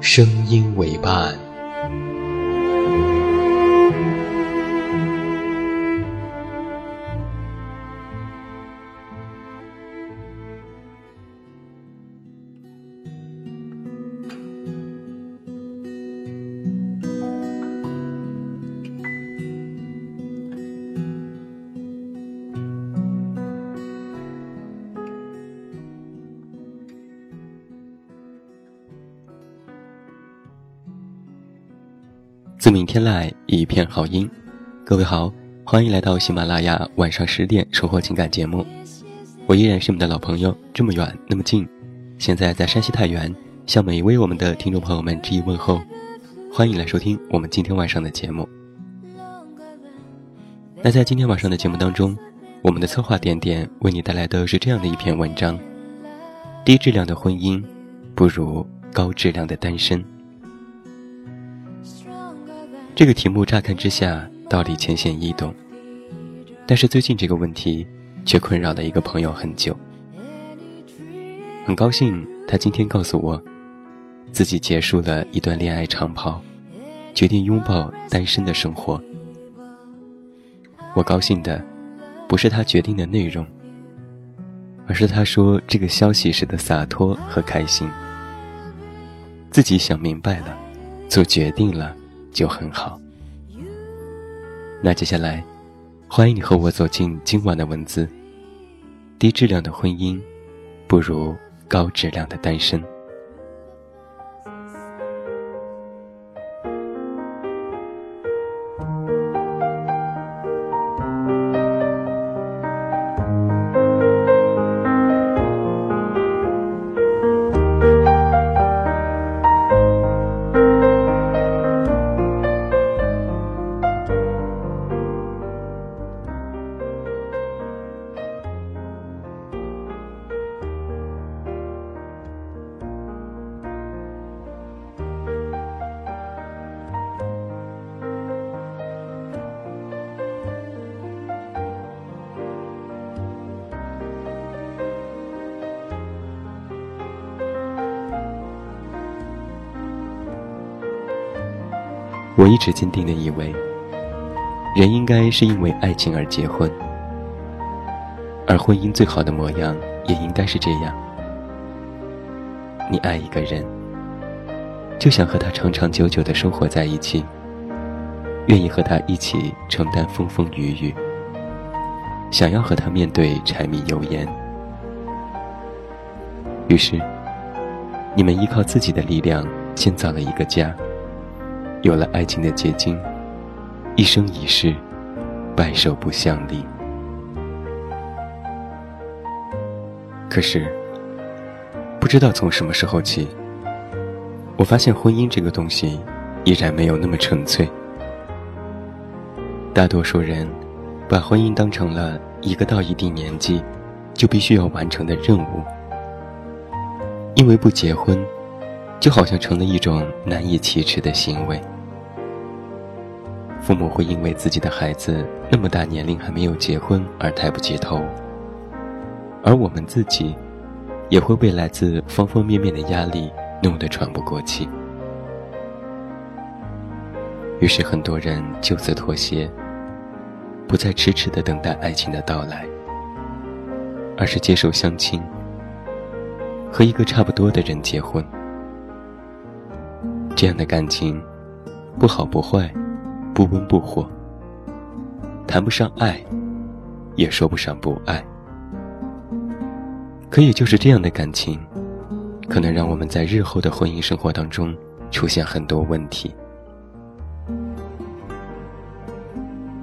声音为伴。自明天来，一片好音。各位好，欢迎来到喜马拉雅晚上十点收获情感节目。我依然是你们的老朋友，这么远那么近。现在在山西太原，向每一位我们的听众朋友们致以问候。欢迎来收听我们今天晚上的节目。那在今天晚上的节目当中，我们的策划点点为你带来的是这样的一篇文章：低质量的婚姻，不如高质量的单身。这个题目乍看之下道理浅显易懂，但是最近这个问题却困扰了一个朋友很久。很高兴他今天告诉我，自己结束了一段恋爱长跑，决定拥抱单身的生活。我高兴的不是他决定的内容，而是他说这个消息时的洒脱和开心。自己想明白了，做决定了。就很好。那接下来，欢迎你和我走进今晚的文字。低质量的婚姻，不如高质量的单身。我一直坚定的以为，人应该是因为爱情而结婚，而婚姻最好的模样也应该是这样：你爱一个人，就想和他长长久久的生活在一起，愿意和他一起承担风风雨雨，想要和他面对柴米油盐。于是，你们依靠自己的力量建造了一个家。有了爱情的结晶，一生一世，白首不相离。可是，不知道从什么时候起，我发现婚姻这个东西依然没有那么纯粹。大多数人把婚姻当成了一个到一定年纪就必须要完成的任务，因为不结婚。就好像成了一种难以启齿的行为。父母会因为自己的孩子那么大年龄还没有结婚而抬不起头，而我们自己，也会被来自方方面面的压力弄得喘不过气。于是很多人就此妥协，不再迟迟的等待爱情的到来，而是接受相亲，和一个差不多的人结婚。这样的感情，不好不坏，不温不火，谈不上爱，也说不上不爱。可也就是这样的感情，可能让我们在日后的婚姻生活当中出现很多问题。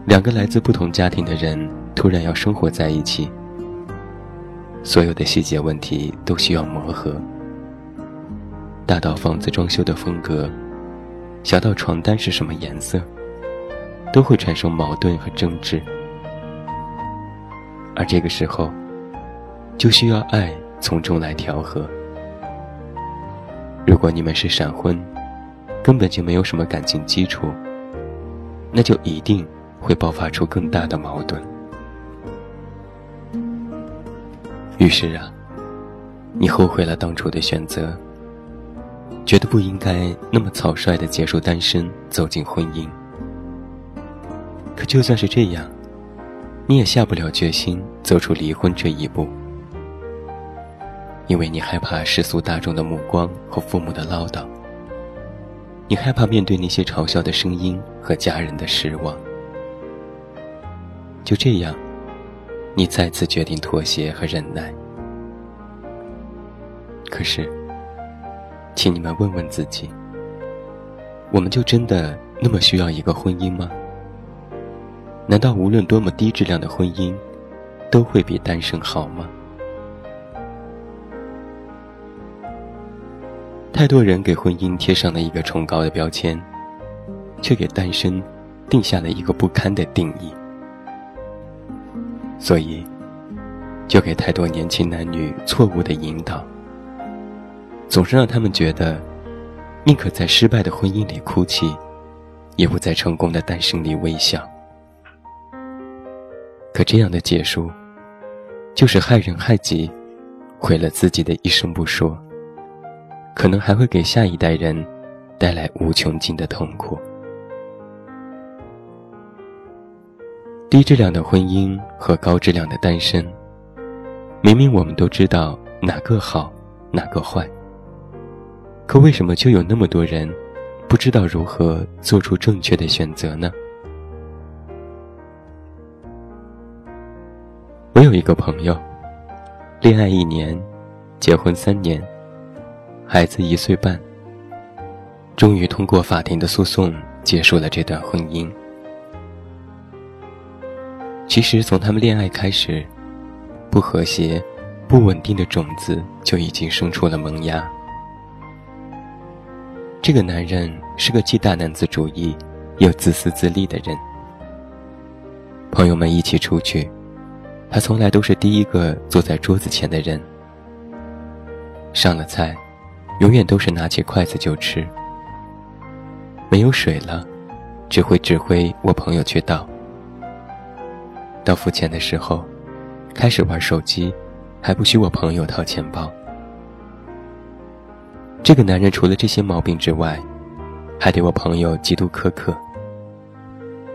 两个来自不同家庭的人突然要生活在一起，所有的细节问题都需要磨合。大到房子装修的风格，小到床单是什么颜色，都会产生矛盾和争执。而这个时候，就需要爱从中来调和。如果你们是闪婚，根本就没有什么感情基础，那就一定会爆发出更大的矛盾。于是啊，你后悔了当初的选择。觉得不应该那么草率的结束单身，走进婚姻。可就算是这样，你也下不了决心走出离婚这一步，因为你害怕世俗大众的目光和父母的唠叨，你害怕面对那些嘲笑的声音和家人的失望。就这样，你再次决定妥协和忍耐。可是。请你们问问自己：我们就真的那么需要一个婚姻吗？难道无论多么低质量的婚姻，都会比单身好吗？太多人给婚姻贴上了一个崇高的标签，却给单身定下了一个不堪的定义，所以就给太多年轻男女错误的引导。总是让他们觉得，宁可在失败的婚姻里哭泣，也不在成功的单身里微笑。可这样的结束，就是害人害己，毁了自己的一生不说，可能还会给下一代人带来无穷尽的痛苦。低质量的婚姻和高质量的单身，明明我们都知道哪个好，哪个坏。可为什么就有那么多人，不知道如何做出正确的选择呢？我有一个朋友，恋爱一年，结婚三年，孩子一岁半，终于通过法庭的诉讼结束了这段婚姻。其实从他们恋爱开始，不和谐、不稳定的种子就已经生出了萌芽。这个男人是个既大男子主义又自私自利的人。朋友们一起出去，他从来都是第一个坐在桌子前的人。上了菜，永远都是拿起筷子就吃。没有水了，只会指挥我朋友去倒。到付钱的时候，开始玩手机，还不许我朋友掏钱包。这个男人除了这些毛病之外，还对我朋友极度苛刻。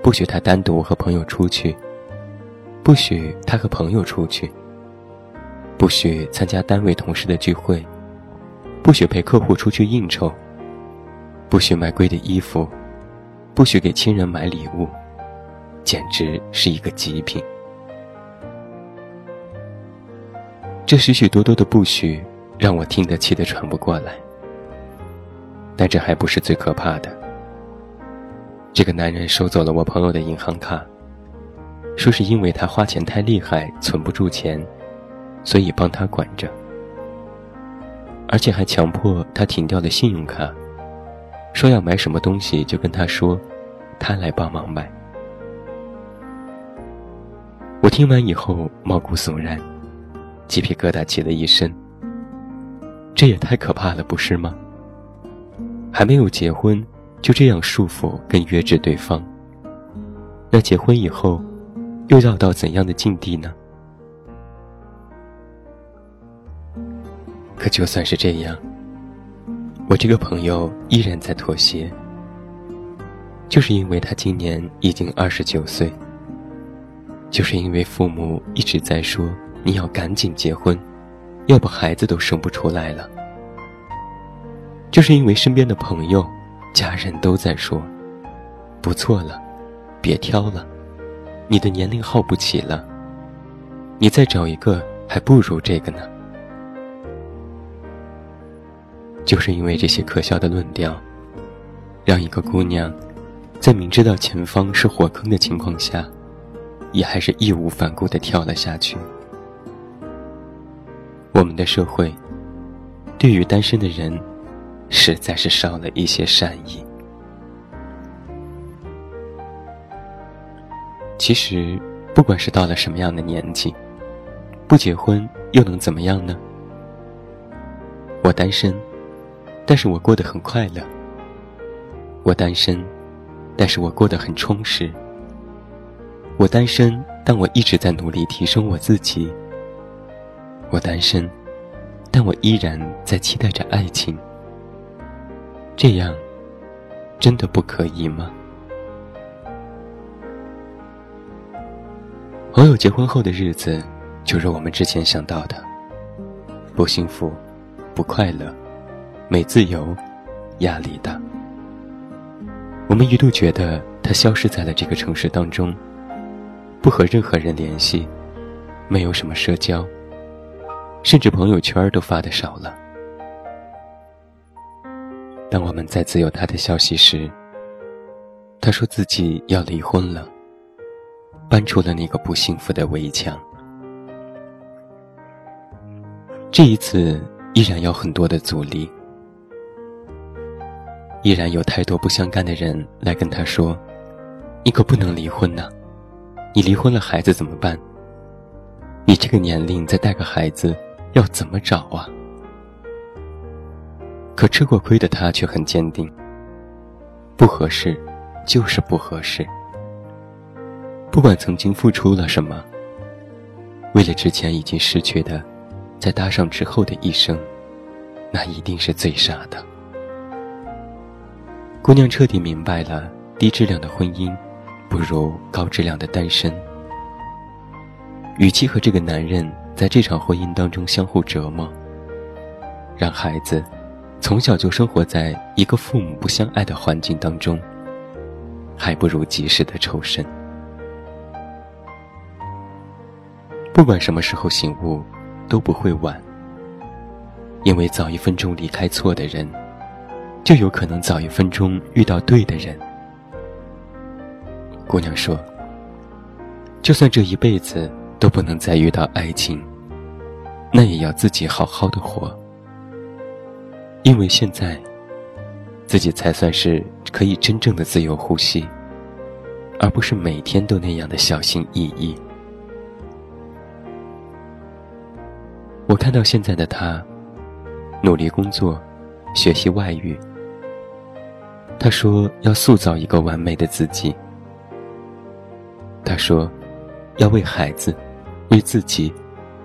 不许他单独和朋友出去，不许他和朋友出去，不许参加单位同事的聚会，不许陪客户出去应酬，不许买贵的衣服，不许给亲人买礼物，简直是一个极品。这许许多多的不许，让我听得气得喘不过来。但这还不是最可怕的。这个男人收走了我朋友的银行卡，说是因为他花钱太厉害，存不住钱，所以帮他管着。而且还强迫他停掉了信用卡，说要买什么东西就跟他说，他来帮忙买。我听完以后毛骨悚然，鸡皮疙瘩起了一身。这也太可怕了，不是吗？还没有结婚，就这样束缚跟约制对方。那结婚以后，又要到怎样的境地呢？可就算是这样，我这个朋友依然在妥协，就是因为他今年已经二十九岁，就是因为父母一直在说你要赶紧结婚，要不孩子都生不出来了。就是因为身边的朋友家人都在说：“不错了，别挑了，你的年龄耗不起了。你再找一个还不如这个呢。”就是因为这些可笑的论调，让一个姑娘在明知道前方是火坑的情况下，也还是义无反顾地跳了下去。我们的社会对于单身的人，实在是少了一些善意。其实，不管是到了什么样的年纪，不结婚又能怎么样呢？我单身。但是我过得很快乐。我单身，但是我过得很充实。我单身，但我一直在努力提升我自己。我单身，但我依然在期待着爱情。这样，真的不可以吗？朋友结婚后的日子，就是我们之前想到的，不幸福，不快乐。没自由，压力大。我们一度觉得他消失在了这个城市当中，不和任何人联系，没有什么社交，甚至朋友圈都发的少了。当我们再次有他的消息时，他说自己要离婚了，搬出了那个不幸福的围墙。这一次依然有很多的阻力。依然有太多不相干的人来跟他说：“你可不能离婚呐！你离婚了，孩子怎么办？你这个年龄再带个孩子，要怎么找啊？”可吃过亏的他却很坚定：“不合适，就是不合适。不管曾经付出了什么，为了之前已经失去的，再搭上之后的一生，那一定是最傻的。”姑娘彻底明白了，低质量的婚姻不如高质量的单身。与其和这个男人在这场婚姻当中相互折磨，让孩子从小就生活在一个父母不相爱的环境当中，还不如及时的抽身。不管什么时候醒悟，都不会晚，因为早一分钟离开错的人。就有可能早一分钟遇到对的人。姑娘说：“就算这一辈子都不能再遇到爱情，那也要自己好好的活，因为现在，自己才算是可以真正的自由呼吸，而不是每天都那样的小心翼翼。”我看到现在的他，努力工作，学习外语。他说要塑造一个完美的自己。他说，要为孩子，为自己，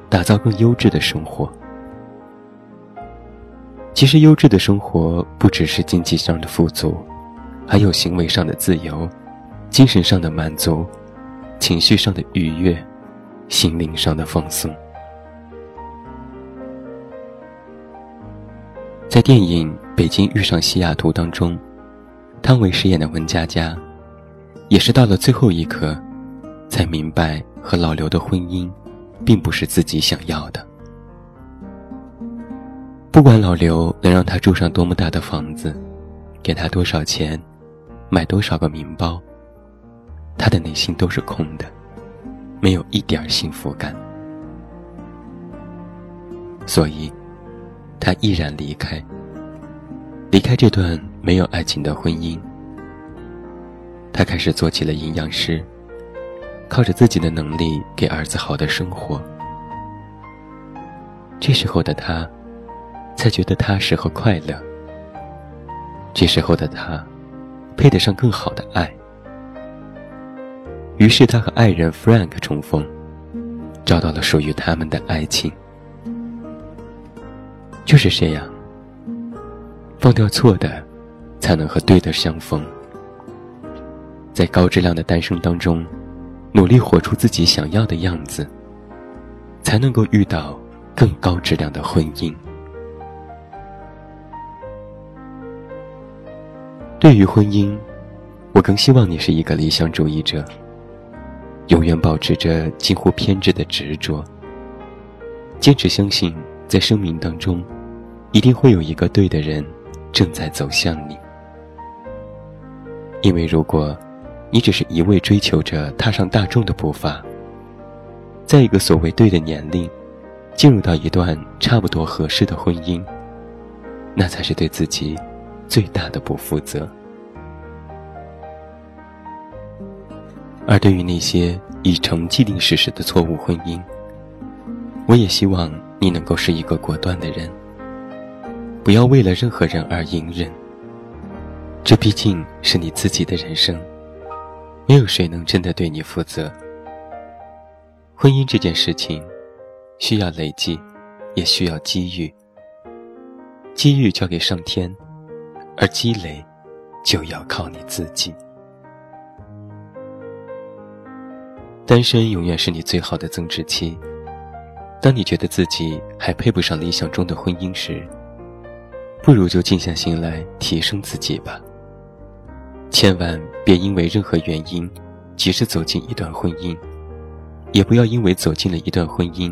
打造更优质的生活。其实，优质的生活不只是经济上的富足，还有行为上的自由，精神上的满足，情绪上的愉悦，心灵上的放松。在电影《北京遇上西雅图》当中。汤唯饰演的文佳佳，也是到了最后一刻，才明白和老刘的婚姻，并不是自己想要的。不管老刘能让她住上多么大的房子，给她多少钱，买多少个名包，她的内心都是空的，没有一点幸福感。所以，他毅然离开。离开这段没有爱情的婚姻，他开始做起了营养师，靠着自己的能力给儿子好的生活。这时候的他，才觉得踏实和快乐。这时候的他，配得上更好的爱。于是他和爱人 Frank 重逢，找到了属于他们的爱情。就是这样。放掉错的，才能和对的相逢。在高质量的单身当中，努力活出自己想要的样子，才能够遇到更高质量的婚姻。对于婚姻，我更希望你是一个理想主义者，永远保持着近乎偏执的执着，坚持相信在生命当中，一定会有一个对的人正在走向你。因为如果，你只是一味追求着踏上大众的步伐，在一个所谓对的年龄，进入到一段差不多合适的婚姻，那才是对自己。最大的不负责。而对于那些已成既定事实的错误婚姻，我也希望你能够是一个果断的人，不要为了任何人而隐忍。这毕竟是你自己的人生，没有谁能真的对你负责。婚姻这件事情，需要累积，也需要机遇。机遇交给上天。而积累，就要靠你自己。单身永远是你最好的增值期。当你觉得自己还配不上理想中的婚姻时，不如就静下心来提升自己吧。千万别因为任何原因急着走进一段婚姻，也不要因为走进了一段婚姻，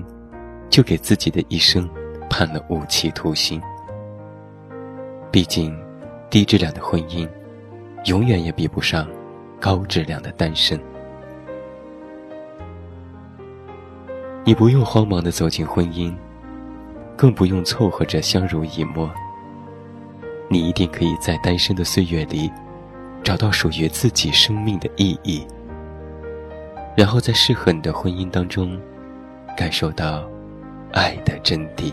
就给自己的一生判了无期徒刑。毕竟。低质量的婚姻，永远也比不上高质量的单身。你不用慌忙的走进婚姻，更不用凑合着相濡以沫。你一定可以在单身的岁月里，找到属于自己生命的意义，然后在适合你的婚姻当中，感受到爱的真谛。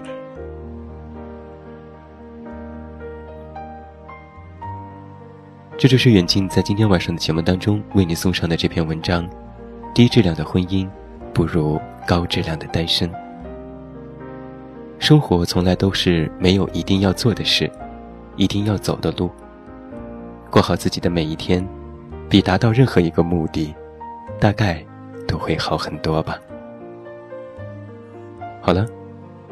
这就是远近在今天晚上的节目当中为你送上的这篇文章：低质量的婚姻不如高质量的单身。生活从来都是没有一定要做的事，一定要走的路。过好自己的每一天，比达到任何一个目的，大概都会好很多吧。好了，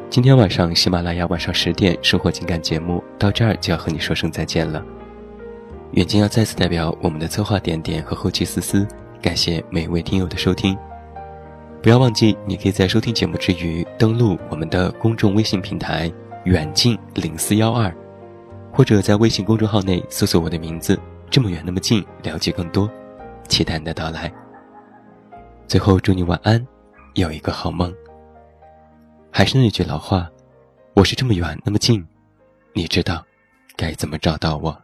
今天晚上喜马拉雅晚上十点生活情感节目到这儿就要和你说声再见了。远近要再次代表我们的策划点点和后期思思，感谢每一位听友的收听。不要忘记，你可以在收听节目之余，登录我们的公众微信平台“远近零四幺二”，或者在微信公众号内搜索我的名字“这么远那么近”，了解更多。期待你的到来。最后，祝你晚安，有一个好梦。还是那句老话，我是这么远那么近，你知道该怎么找到我。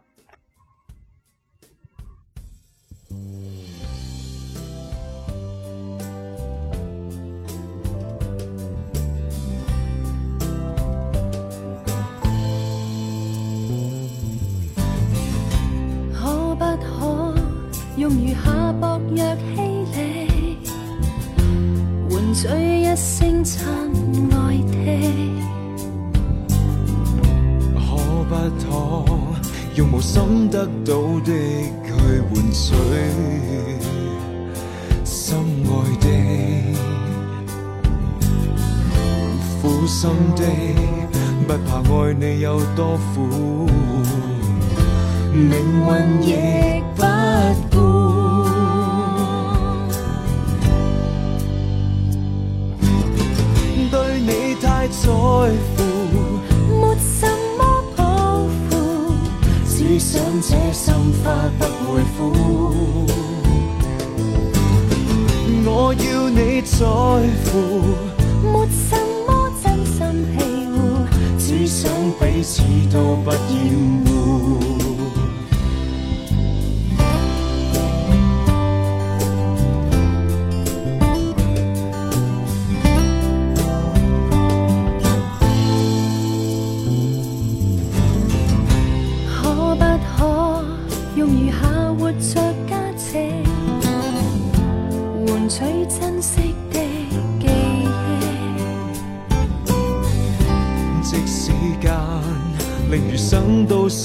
用无心得到的去换取心爱的？苦心的，不怕爱你有多苦，命运亦不顾，对你太。在乎，只想这心花不会枯。我要你在乎，没什么真心欺护，只想彼此都不厌恶。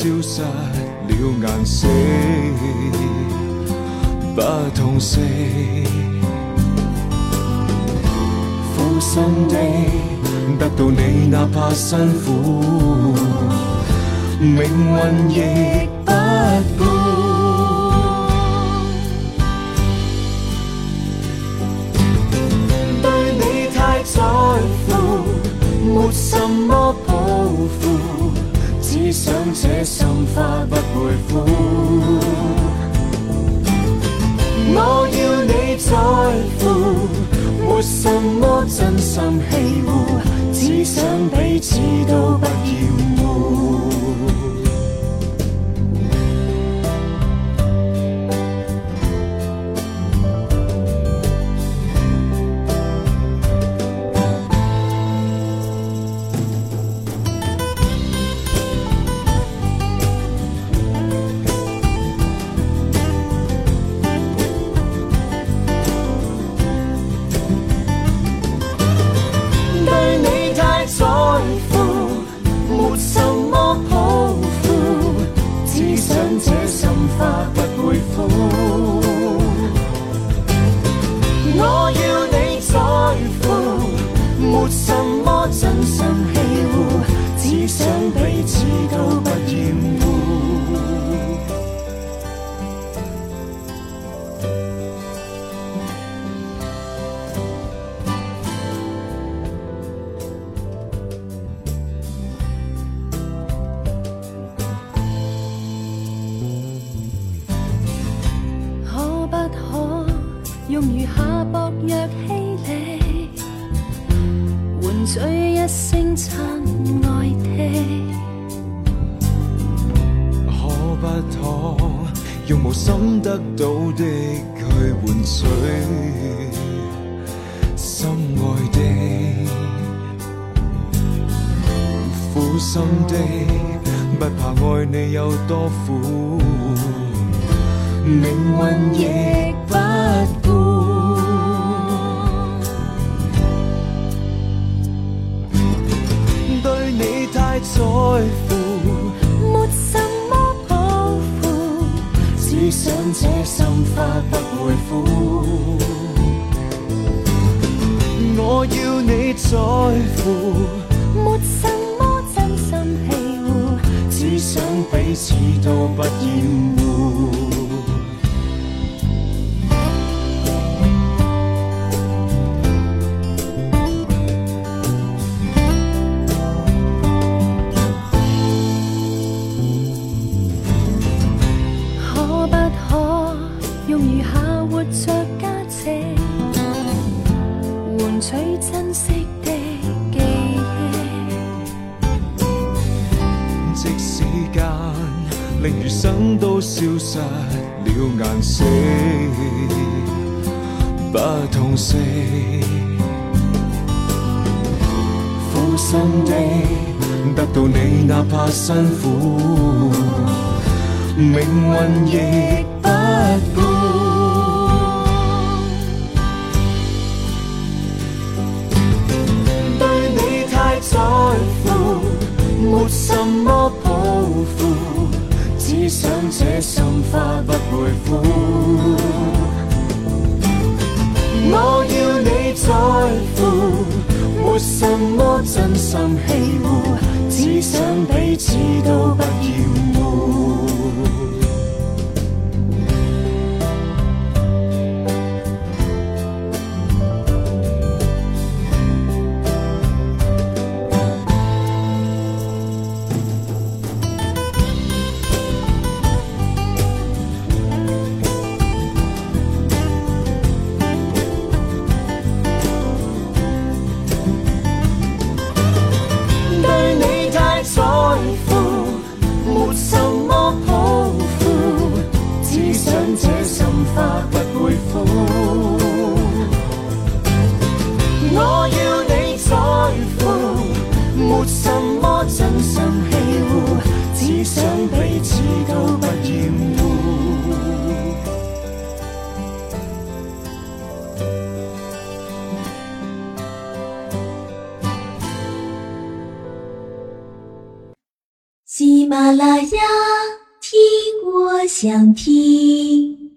消失了颜色，不痛惜。苦心的得到你，哪怕辛苦，命运亦不顾。对你太在乎。心花不会枯。我要你在乎，没什么真心欺护，只想彼此都不要什么抱负，只想这心花不会枯。我要你在乎，没什么真用無心得到的去換取心愛的、苦心的，不怕愛你有多苦，命運亦不顧。對你太在乎。只想這心花不會枯。我要你在乎，沒什麼真心欺護，只想彼此都不厭惡。苦心的得到你，哪怕辛苦，命运亦不顧。對你太在乎，沒什麼抱負，只想這心花不會枯。我要你在乎，没什么真心欺侮，只想彼此都不要。想听。